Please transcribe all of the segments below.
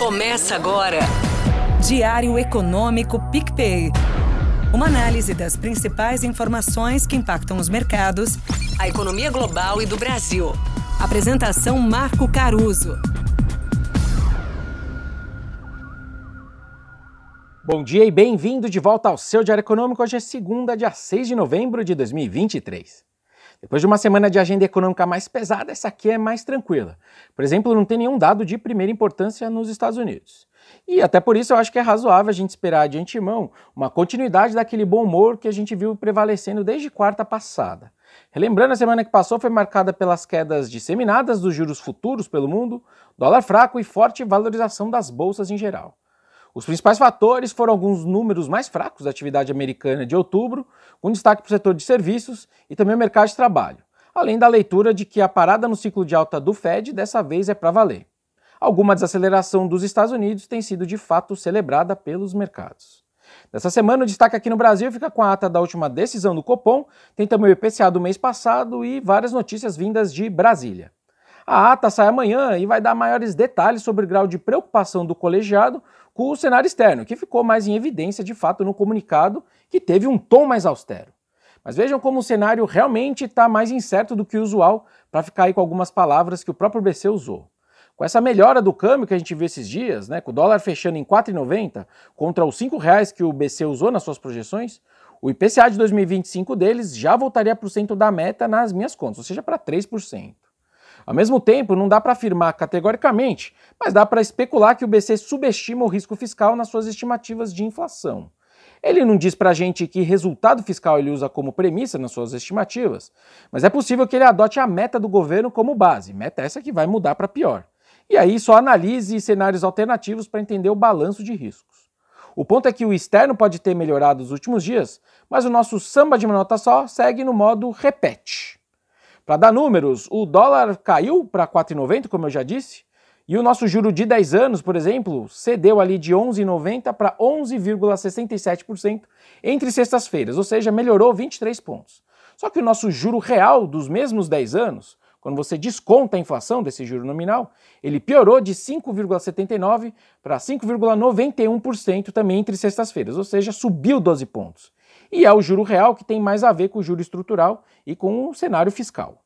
Começa agora. Diário Econômico PicPay. Uma análise das principais informações que impactam os mercados, a economia global e do Brasil. Apresentação Marco Caruso. Bom dia e bem-vindo de volta ao seu Diário Econômico. Hoje é segunda, dia 6 de novembro de 2023. Depois de uma semana de agenda econômica mais pesada, essa aqui é mais tranquila. Por exemplo, não tem nenhum dado de primeira importância nos Estados Unidos. E até por isso eu acho que é razoável a gente esperar de antemão uma continuidade daquele bom humor que a gente viu prevalecendo desde quarta passada. Relembrando, a semana que passou foi marcada pelas quedas disseminadas dos juros futuros pelo mundo, dólar fraco e forte valorização das bolsas em geral. Os principais fatores foram alguns números mais fracos da atividade americana de outubro, com destaque para o setor de serviços e também o mercado de trabalho, além da leitura de que a parada no ciclo de alta do Fed dessa vez é para valer. Alguma desaceleração dos Estados Unidos tem sido de fato celebrada pelos mercados. Nessa semana, o destaque aqui no Brasil fica com a ata da última decisão do Copom, tem também o IPCA do mês passado e várias notícias vindas de Brasília. A ata sai amanhã e vai dar maiores detalhes sobre o grau de preocupação do colegiado com o cenário externo, que ficou mais em evidência de fato no comunicado, que teve um tom mais austero. Mas vejam como o cenário realmente está mais incerto do que o usual, para ficar aí com algumas palavras que o próprio BC usou. Com essa melhora do câmbio que a gente viu esses dias, né, com o dólar fechando em R$ 4,90 contra os R$ 5,00 que o BC usou nas suas projeções, o IPCA de 2025 deles já voltaria para o centro da meta nas minhas contas, ou seja, para 3%. Ao mesmo tempo, não dá para afirmar categoricamente, mas dá para especular que o BC subestima o risco fiscal nas suas estimativas de inflação. Ele não diz para a gente que resultado fiscal ele usa como premissa nas suas estimativas, mas é possível que ele adote a meta do governo como base, meta essa que vai mudar para pior. E aí só analise cenários alternativos para entender o balanço de riscos. O ponto é que o externo pode ter melhorado nos últimos dias, mas o nosso samba de uma nota só segue no modo repete. Para dar números, o dólar caiu para 4,90, como eu já disse, e o nosso juro de 10 anos, por exemplo, cedeu ali de 11,90 para 11,67% entre sextas-feiras, ou seja, melhorou 23 pontos. Só que o nosso juro real dos mesmos 10 anos, quando você desconta a inflação desse juro nominal, ele piorou de 5,79 para 5,91% também entre sextas-feiras, ou seja, subiu 12 pontos e é o juro real que tem mais a ver com o juro estrutural e com o cenário fiscal.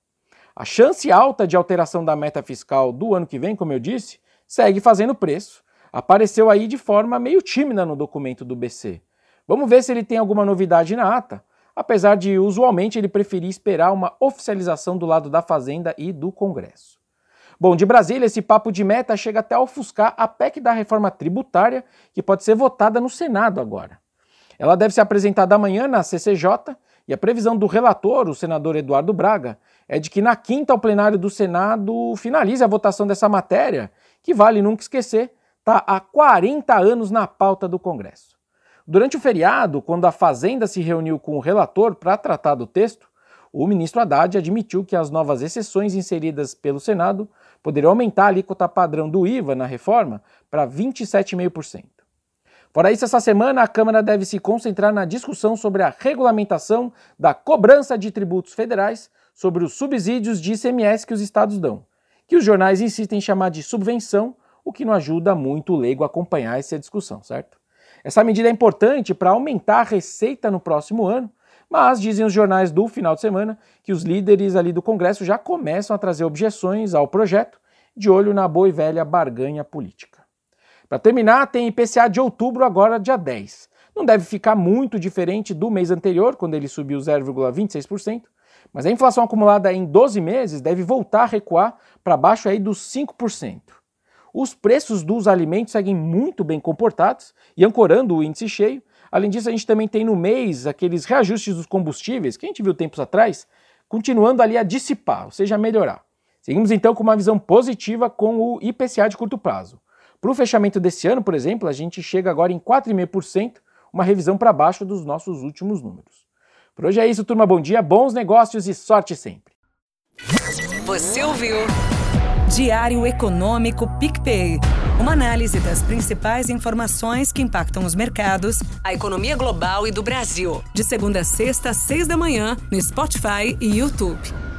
A chance alta de alteração da meta fiscal do ano que vem, como eu disse, segue fazendo preço. Apareceu aí de forma meio tímida no documento do BC. Vamos ver se ele tem alguma novidade na ata, apesar de usualmente ele preferir esperar uma oficialização do lado da Fazenda e do Congresso. Bom, de Brasília, esse papo de meta chega até a ofuscar a PEC da reforma tributária, que pode ser votada no Senado agora. Ela deve ser apresentada amanhã na CCJ e a previsão do relator, o senador Eduardo Braga, é de que na quinta o plenário do Senado finalize a votação dessa matéria, que vale nunca esquecer, está há 40 anos na pauta do Congresso. Durante o feriado, quando a Fazenda se reuniu com o relator para tratar do texto, o ministro Haddad admitiu que as novas exceções inseridas pelo Senado poderiam aumentar a alíquota padrão do IVA na reforma para 27,5%. Fora isso, essa semana a Câmara deve se concentrar na discussão sobre a regulamentação da cobrança de tributos federais sobre os subsídios de ICMS que os estados dão, que os jornais insistem em chamar de subvenção, o que não ajuda muito o leigo a acompanhar essa discussão, certo? Essa medida é importante para aumentar a receita no próximo ano, mas dizem os jornais do final de semana que os líderes ali do Congresso já começam a trazer objeções ao projeto, de olho na boa e velha barganha política. Para terminar, tem IPCA de outubro, agora dia 10. Não deve ficar muito diferente do mês anterior, quando ele subiu 0,26%, mas a inflação acumulada em 12 meses deve voltar a recuar para baixo aí dos 5%. Os preços dos alimentos seguem muito bem comportados e ancorando o índice cheio. Além disso, a gente também tem no mês aqueles reajustes dos combustíveis que a gente viu tempos atrás, continuando ali a dissipar, ou seja, a melhorar. Seguimos então com uma visão positiva com o IPCA de curto prazo. Para o fechamento desse ano, por exemplo, a gente chega agora em 4,5%, uma revisão para baixo dos nossos últimos números. Por hoje é isso, turma. Bom dia, bons negócios e sorte sempre. Você ouviu? Diário Econômico PicPay. Uma análise das principais informações que impactam os mercados, a economia global e do Brasil. De segunda a sexta, às seis da manhã, no Spotify e YouTube.